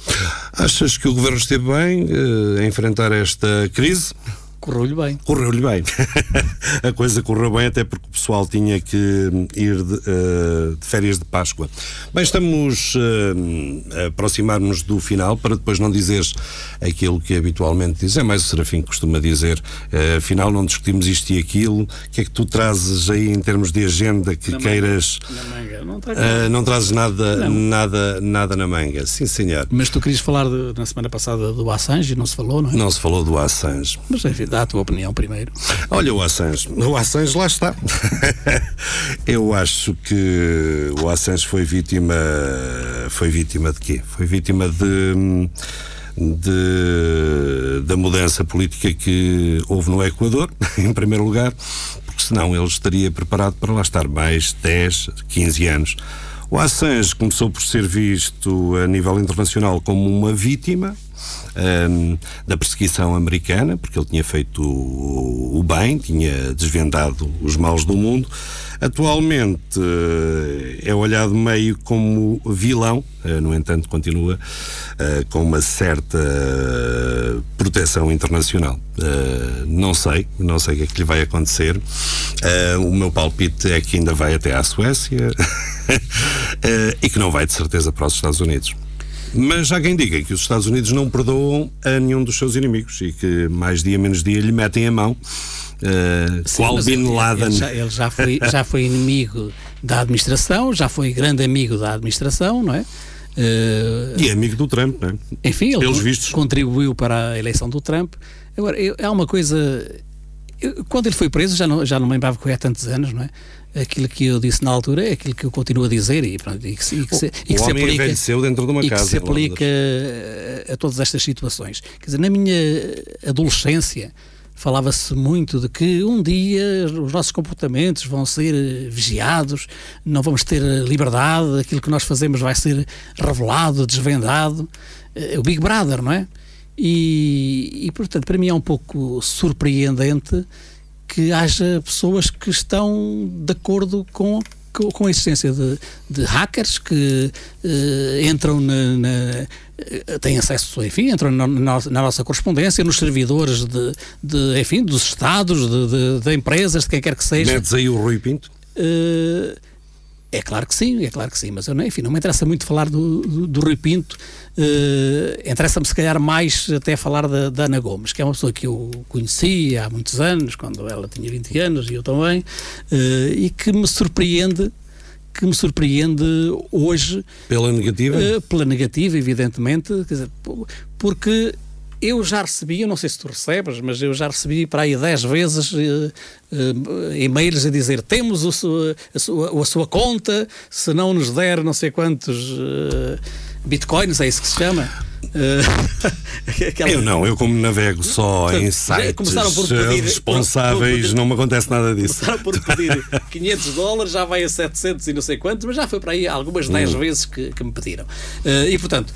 Achas que o governo esteve bem eh, a enfrentar esta crise? Correu-lhe bem. Correu-lhe bem. a coisa correu bem, até porque o pessoal tinha que ir de, eh, de férias de Páscoa. Bem, estamos eh, a aproximar-nos do final, para depois não dizeres aquilo que habitualmente diz. É mais o Serafim que costuma dizer. eh, afinal, não discutimos isto e aquilo. O que é que tu trazes aí em termos de agenda que Na queiras. Na manga. Não Eh, não trazes nada, Não. nada, nada na manga. Sim, senhor. Mas tu querias falar de- na semana passada do Assange e não se falou, não é? Não se falou do Assange. Mas enfim, dá a tua opinião primeiro. Olha o Assange. O Assange lá está. Eu acho que o Assange foi vítima. Foi vítima de quê? Foi vítima de. de da mudança política que houve no Equador, em primeiro lugar, porque senão ele estaria preparado para lá estar mais 10, 15 anos. O Assange começou por ser visto a nível internacional como uma vítima ehm, da perseguição americana, porque ele tinha feito o, o bem, tinha desvendado os maus do mundo. Atualmente eh, é olhado meio como vilão, eh, no entanto, continua eh, com uma certa proteção internacional. Não sei, não sei o que é que lhe vai acontecer. O meu palpite é que ainda vai até à Suécia e que não vai de certeza para os Estados Unidos. Mas há quem diga que os Estados Unidos não perdoam a nenhum dos seus inimigos e que mais dia menos dia lhe metem a mão. Uh, Sim, qual Bin ele- Laden. Ele, já, ele já foi, já foi inimigo da administração, já foi grande amigo da administração, não é? Eh, E é amigo do Trump, não é? enfim, ele Pelos vistos. contribuiu para a eleição do Trump. Agora, eu- há uma coisa. eu- quando ele foi preso, já não, já não me lembrava que foi há tantos anos, não é? Aquilo que eu disse na altura é aquilo que eu continuo a dizer e, pronto, e que, se- e que se, e que o se aplica. dentro de uma e que casa se em Londres. aplica a, a todas estas situações. Quer dizer, na minha adolescência falava-se muito de que um dia os nossos comportamentos vão ser vigiados, não vamos ter liberdade, aquilo que nós fazemos vai ser revelado, desvendado. Eh, O Big Brother, não é? E, e, portanto, para mim é um pouco surpreendente que haja pessoas que estão de acordo com com a existência de, de hackers que eh, entram na, na- eh, têm acesso, enfim, entram na, na- na nossa correspondência, nos servidores de, de, enfim, dos Estados, de, de- empresas, de quem quer que seja. Metes aí o Rui Pinto? Eh, é claro que sim, é claro que sim, mas eu, não- enfim, não me interessa muito falar do, do, do Rui Pinto, eh, interessa-me se calhar mais até falar da, da Ana Gomes, que é uma pessoa que eu conheci há muitos anos, quando ela tinha 20 anos e eu também, eh, e que me surpreende, que me surpreende hoje Pela negativa? eh, pela negativa, evidentemente, dizer, po- porque eu já recebi, eu não sei se tu recebes, mas eu já recebi para aí 10 vezes eh, eh, e-mails a dizer temos o sua- a, sua, a sua conta, se não nos der não sei quantos eh, bitcoins, é isso que se chama. Eh, aquela- Eu não, eu como navego só em sites começaram por pedir- responsáveis, por- por- não me acontece nada disso. Começaram por pedir 500 dólares, já vai a 700 e não sei quantos, mas já foi para aí algumas 10 Hum. vezes que, que me pediram. E, portanto,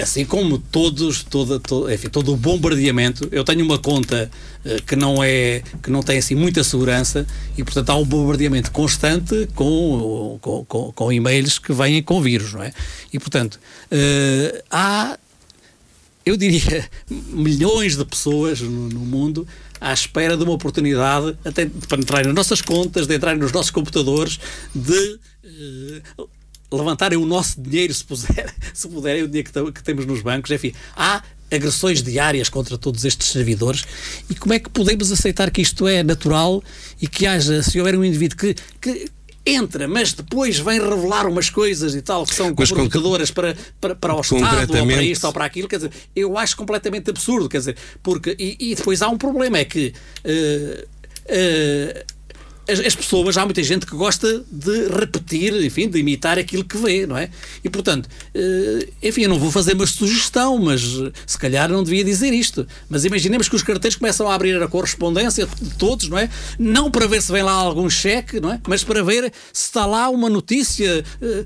assim como todos, toda, to- enfim, todo o bombardeamento, eu tenho uma conta eh, que não é, que não tem assim muita segurança e, portanto, há um bombardeamento constante com, com, com, com e-mails que vêm com vírus, não é? E, portanto, eh, há eu diria, milhões de pessoas no, no mundo à espera de uma oportunidade até de nas nossas contas, de entrar nos nossos computadores, de eh, levantarem o nosso dinheiro, se, puser, se puderem, o dinheiro que, que temos nos bancos. Enfim, há agressões diárias contra todos estes servidores e como é que podemos aceitar que isto é natural e que haja, se houver um indivíduo que, que entra, mas depois vem revelar umas coisas e tal que são Mas comprometedoras para, para, para o Estado ou para isto ou para aquilo, quer dizer, eu acho completamente absurdo, quer dizer, porque, e, e depois há um problema, é que eh, as, as pessoas, há muita gente que gosta de repetir, enfim, de imitar aquilo que vê, não é? E portanto, eh, enfim, eu não vou fazer uma sugestão, mas eh, se calhar não devia dizer isto. Mas imaginemos que os carteiros começam a abrir a correspondência de todos, não é? Não para ver se vem lá algum cheque, não é? Mas para ver se está lá uma notícia, eh,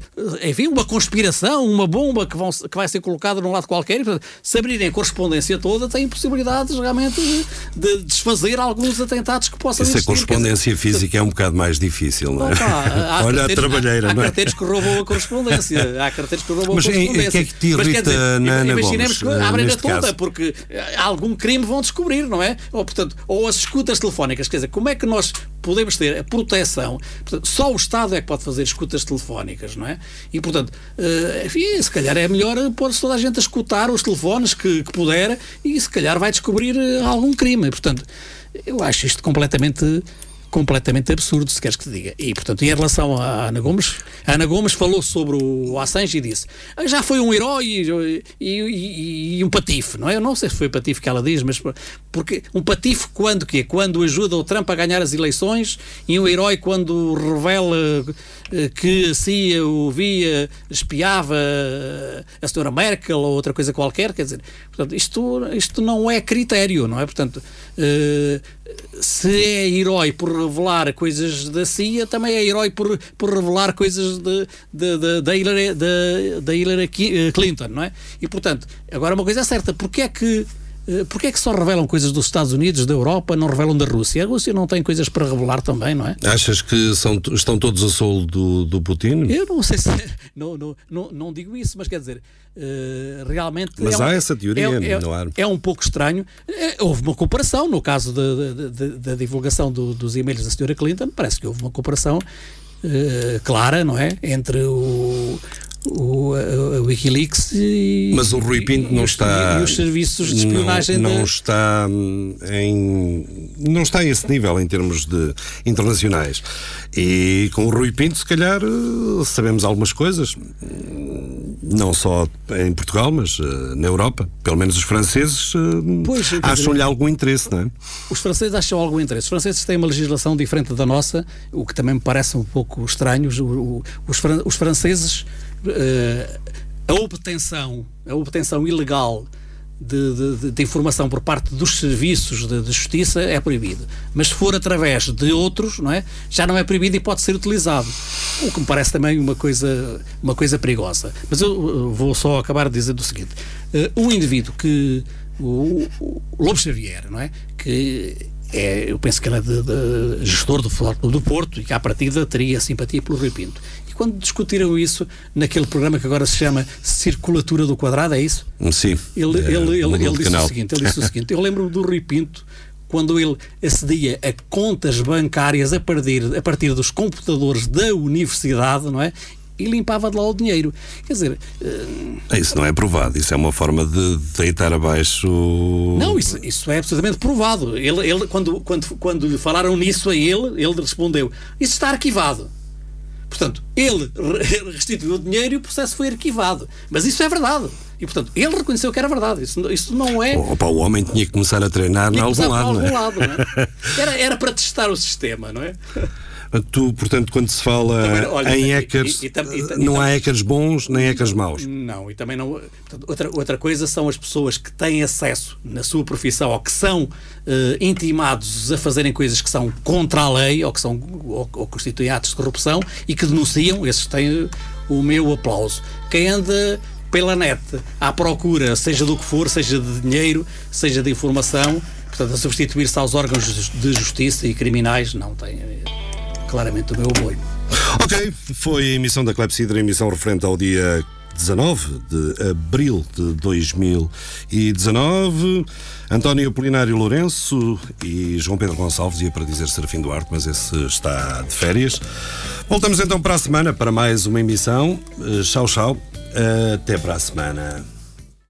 enfim, uma conspiração, uma bomba que, vão, que vai ser colocada num lado qualquer. E, portanto, se abrirem a correspondência toda, têm possibilidades realmente de, de desfazer alguns atentados que possam Essa existir. Dizer, correspondência física é um bocado mais difícil, não é? Opa, há Olha a trabalheira, há, não é? carteiros que roubam a correspondência. Há carteiros que roubam Mas a correspondência. o que é que te Mas, irrita dizer, na Ana Imaginemos Gomes, que eh, abrem a toda, porque eh, algum crime vão descobrir, não é? Ou, portanto, ou as escutas telefónicas. Quer dizer, como é que nós podemos ter a proteção? Portanto, só o Estado é que pode fazer escutas telefónicas, não é? E, portanto, eh, enfim, se calhar é melhor pôr-se toda a gente a escutar os telefones que, que puder e se calhar vai descobrir algum crime. Portanto, eu acho isto completamente completamente absurdo, se queres que te diga. E, portanto, em relação à Ana Gomes, a Ana Gomes falou sobre o Assange e disse "Ah, já foi um herói e, e- e- um patife, não é? Eu não sei se foi patife que ela diz, mas porque um patife quando que Quando ajuda o Trump a ganhar as eleições e um herói quando revela que a CIA o via, espiava a senhora Merkel ou outra coisa qualquer, quer dizer, portanto, isto, isto não é critério, não é? Portanto, eh, se é herói por revelar coisas da CIA, também é herói por, por revelar coisas de, da Hillary, da- Hillary eh, Clinton, não é? E portanto, agora uma coisa é certa, porque é que. Eh, Porquê é que só revelam coisas dos Estados Unidos, da Europa, não revelam da Rússia? A Rússia não tem coisas para revelar também, não é? Achas que são, estão todos a solo do, do Putin? Eu não sei se. Não, não, não, não digo isso, mas quer dizer, eh, realmente. Mas é um- há essa teoria é, é, no ar. é um pouco estranho. Eh, houve uma comparação, no caso da, divulgação do- dos e-mails da Sra. Clinton, parece que houve uma comparação eh, clara, não é? Entre o. O, a- a Wikileaks e. Mas o Rui Pinto e não os- está. E os serviços de espionagem não, não da- está em. Não está a esse nível em termos de internacionais. E com o Rui Pinto, se calhar, eh, sabemos algumas coisas. Não só em Portugal, mas eh, na Europa. Pelo menos os franceses eh, acham-lhe algum interesse, não é? Os franceses acham algum interesse. Os franceses têm uma legislação diferente da nossa, o que também me parece um pouco estranho. Os, os, os franceses, eh, a obtenção, a obtenção ilegal de, de- de- informação por parte dos serviços de, de justiça é proibido. Mas se for através de outros, não é? já não é proibido e pode ser utilizado. O que me parece também uma coisa, uma coisa perigosa. Mas eu vou só acabar de dizer o seguinte: Eh, um indivíduo que. O, o Lobo Xavier, não é? Que é, eu penso que ele é de, de gestor do Futebol do Porto e que à partida teria simpatia pelo Rui Pinto. E quando discutiram isso naquele programa que agora se chama Circulatura do Quadrado, é isso? Sim. Ele, Eh, ele, ele, ele disse canal. o seguinte, ele disse o seguinte, eu lembro do Rui Pinto quando ele acedia a contas bancárias a partir, a partir dos computadores da universidade, não é? E limpava de lá o dinheiro. Quer dizer, eh, Isso não é provado. Isso é uma forma de deitar abaixo. Não, isso, isso é absolutamente provado. Ele, ele, quando, quando, quando lhe falaram nisso a ele, ele respondeu: Isso está arquivado. Portanto, ele re- restituiu o dinheiro e o processo foi arquivado. Mas isso é verdade. E, portanto, ele reconheceu que era verdade. Isso, isso não é. Opa, o homem tinha que começar a treinar em tinha algum lado, é? lado, é? Era, era para testar o sistema, não é? Tu, portanto, quando se fala Também, olha, em hackers, e- e e não há hackers bons nem hackers maus. Não, e também não. portanto, outra, outra coisa são as pessoas que têm acesso na sua profissão ou que são eh, intimados a fazerem coisas que são contra a lei ou que são ou, ou constituem atos de corrupção e que denunciam, esses têm o meu aplauso. Quem anda pela net à procura, seja do que for, seja de dinheiro, seja de informação, portanto, a substituir-se aos órgãos de justiça e criminais, não tem eh, claramente o meu apoio. Ok, foi a emissão da Clepsidra, emissão referente ao dia 19 de abril de 2019. António Apolinário Lourenço e João Pedro Gonçalves, ia para dizer Serafim Duarte, mas esse está de férias. Voltamos então para a semana para mais uma emissão. Eh, Tchau, tchau. Até para a semana.